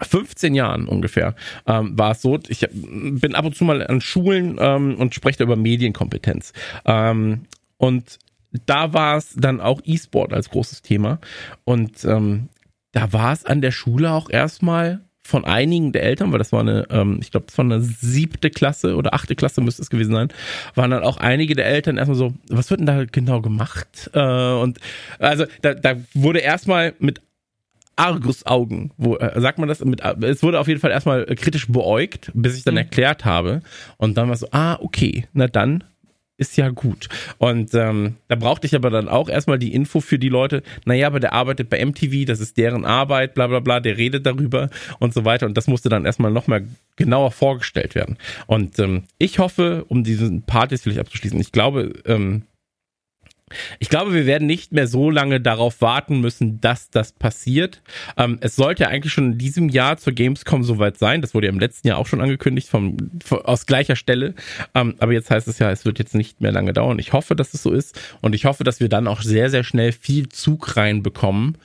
15 Jahren ungefähr ähm, war es so. Ich bin ab und zu mal an Schulen ähm, und spreche da über Medienkompetenz. Ähm, und da war es dann auch E-Sport als großes Thema. Und ähm, da war es an der Schule auch erstmal von einigen der Eltern, weil das war eine, ähm, ich glaube, war eine siebte Klasse oder achte Klasse müsste es gewesen sein, waren dann auch einige der Eltern erstmal so, was wird denn da genau gemacht? Äh, und also da, da wurde erstmal mit Argusaugen, wo äh, sagt man das mit es wurde auf jeden Fall erstmal kritisch beäugt, bis ich dann mhm. erklärt habe und dann war so, ah, okay, na dann ist ja gut. Und ähm, da brauchte ich aber dann auch erstmal die Info für die Leute, naja, aber der arbeitet bei MTV, das ist deren Arbeit, bla bla bla, der redet darüber und so weiter. Und das musste dann erstmal nochmal genauer vorgestellt werden. Und ähm, ich hoffe, um diesen Part jetzt vielleicht abzuschließen, ich glaube, ähm, ich glaube, wir werden nicht mehr so lange darauf warten müssen, dass das passiert. Ähm, es sollte eigentlich schon in diesem Jahr zur Gamescom soweit sein. Das wurde ja im letzten Jahr auch schon angekündigt, vom, von, aus gleicher Stelle. Ähm, aber jetzt heißt es ja, es wird jetzt nicht mehr lange dauern. Ich hoffe, dass es so ist. Und ich hoffe, dass wir dann auch sehr, sehr schnell viel Zug reinbekommen,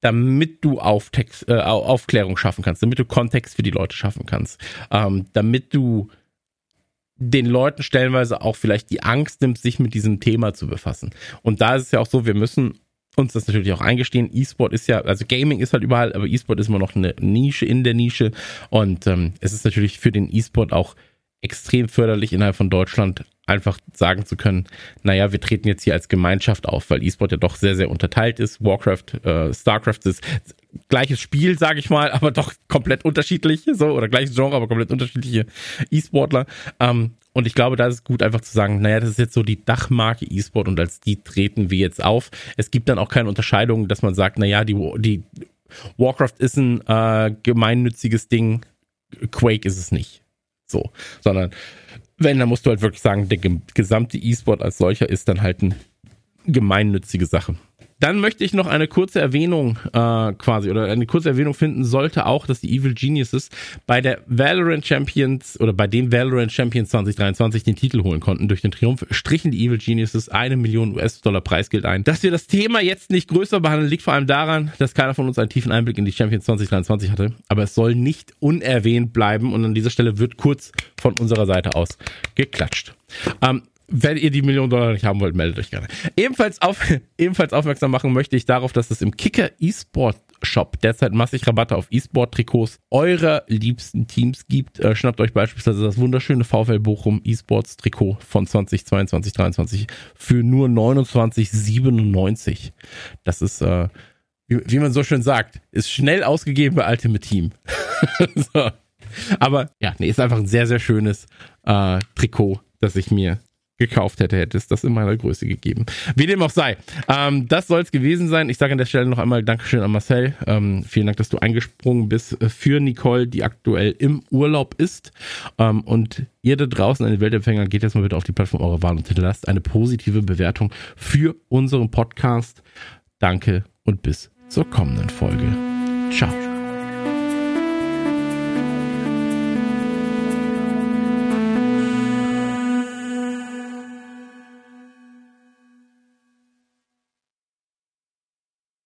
damit du Auftext, äh, Aufklärung schaffen kannst, damit du Kontext für die Leute schaffen kannst, ähm, damit du den Leuten stellenweise auch vielleicht die Angst nimmt, sich mit diesem Thema zu befassen. Und da ist es ja auch so, wir müssen uns das natürlich auch eingestehen. E-Sport ist ja, also Gaming ist halt überall, aber E-Sport ist immer noch eine Nische in der Nische. Und ähm, es ist natürlich für den E-Sport auch extrem förderlich innerhalb von Deutschland einfach sagen zu können, naja, wir treten jetzt hier als Gemeinschaft auf, weil E-Sport ja doch sehr, sehr unterteilt ist. Warcraft, äh, Starcraft ist gleiches Spiel, sage ich mal, aber doch komplett unterschiedlich, so, oder gleiches Genre, aber komplett unterschiedliche E-Sportler. Ähm, und ich glaube, da ist es gut, einfach zu sagen, naja, das ist jetzt so die Dachmarke E-Sport und als die treten wir jetzt auf. Es gibt dann auch keine Unterscheidung, dass man sagt, naja, die, die Warcraft ist ein äh, gemeinnütziges Ding, Quake ist es nicht. So, sondern wenn, dann musst du halt wirklich sagen, der gesamte E-Sport als solcher ist dann halt eine gemeinnützige Sache. Dann möchte ich noch eine kurze Erwähnung äh, quasi oder eine kurze Erwähnung finden sollte auch, dass die Evil Geniuses bei der Valorant Champions oder bei dem Valorant Champions 2023 den Titel holen konnten. Durch den Triumph strichen die Evil Geniuses eine Million US-Dollar Preisgeld ein. Dass wir das Thema jetzt nicht größer behandeln, liegt vor allem daran, dass keiner von uns einen tiefen Einblick in die Champions 2023 hatte. Aber es soll nicht unerwähnt bleiben und an dieser Stelle wird kurz von unserer Seite aus geklatscht. Ähm, wenn ihr die Million Dollar nicht haben wollt, meldet euch gerne. Ebenfalls, auf, ebenfalls aufmerksam machen möchte ich darauf, dass es im Kicker eSport Shop derzeit massig Rabatte auf E-Sport-Trikots eurer liebsten Teams gibt. Äh, schnappt euch beispielsweise das wunderschöne VfL Bochum E-Sports-Trikot von 2022, 2023 für nur 29,97. Das ist, äh, wie, wie, man so schön sagt, ist schnell ausgegeben bei Ultimate Team. so. Aber ja, nee, ist einfach ein sehr, sehr schönes äh, Trikot, das ich mir gekauft hätte, hätte es das in meiner Größe gegeben. Wie dem auch sei. Ähm, das soll es gewesen sein. Ich sage an der Stelle noch einmal Dankeschön an Marcel. Ähm, vielen Dank, dass du eingesprungen bist äh, für Nicole, die aktuell im Urlaub ist. Ähm, und ihr da draußen, an den Weltempfänger, geht jetzt mal bitte auf die Plattform eurer Wahl und hinterlasst eine positive Bewertung für unseren Podcast. Danke und bis zur kommenden Folge. Ciao.